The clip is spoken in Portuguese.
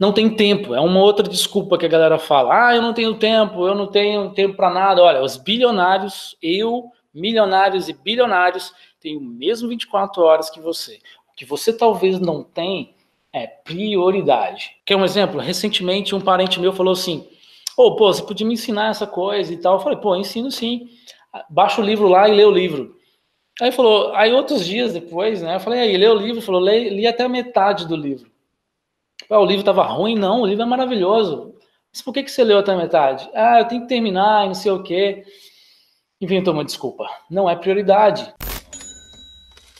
não tem tempo. É uma outra desculpa que a galera fala. Ah, eu não tenho tempo, eu não tenho tempo para nada. Olha, os bilionários, eu, milionários e bilionários, tenho o mesmo 24 horas que você. O que você talvez não tem é prioridade. Quer um exemplo? Recentemente, um parente meu falou assim: Ô, oh, pô, você podia me ensinar essa coisa e tal. Eu falei, pô, ensino sim. Baixa o livro lá e lê o livro. Aí falou, aí outros dias depois, né? Eu falei, aí, lê o livro, falou, li, li até a metade do livro. Ah, o livro estava ruim? Não, o livro é maravilhoso. Mas por que, que você leu até a metade? Ah, eu tenho que terminar, não sei o quê. Inventou uma desculpa. Não é prioridade.